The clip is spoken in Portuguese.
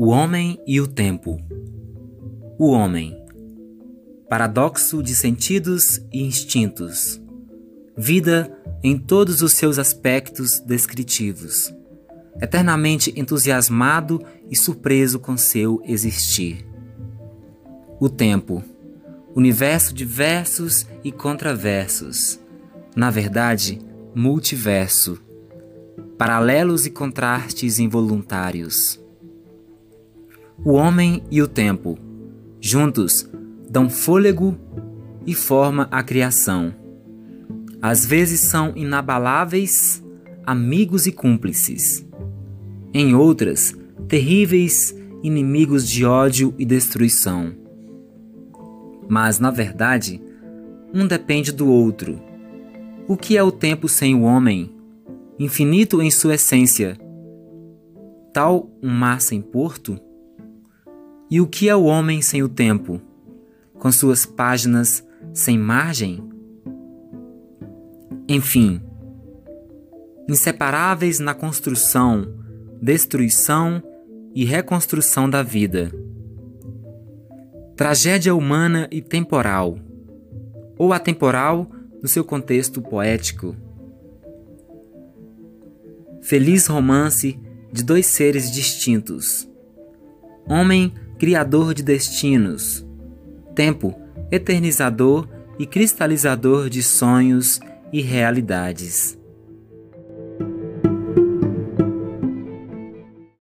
O homem e o tempo. O homem. Paradoxo de sentidos e instintos. Vida em todos os seus aspectos descritivos. Eternamente entusiasmado e surpreso com seu existir. O tempo. Universo de versos e contraversos. Na verdade, multiverso. Paralelos e contrastes involuntários o homem e o tempo, juntos, dão fôlego e forma a criação. Às vezes são inabaláveis, amigos e cúmplices. Em outras, terríveis inimigos de ódio e destruição. Mas, na verdade, um depende do outro. O que é o tempo sem o homem? Infinito em sua essência. Tal um mar sem porto? E o que é o homem sem o tempo, com suas páginas sem margem? Enfim, inseparáveis na construção, destruição e reconstrução da vida. Tragédia humana e temporal, ou atemporal no seu contexto poético. Feliz romance de dois seres distintos. Homem criador de destinos, tempo eternizador e cristalizador de sonhos e realidades.